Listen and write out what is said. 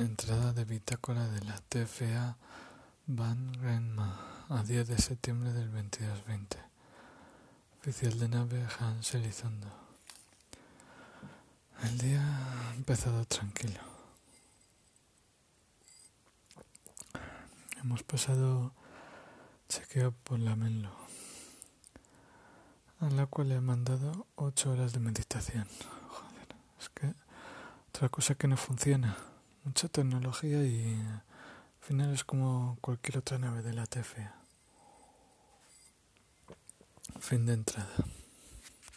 Entrada de bitácora de la TFA Van Grenma a 10 de septiembre del 2220. Oficial de nave Hans Elizondo. El día ha empezado tranquilo. Hemos pasado chequeo por la Menlo, a la cual le he mandado 8 horas de meditación. Joder, es que otra cosa que no funciona mucha tecnología y al final es como cualquier otra nave de la TFA. Fin de entrada.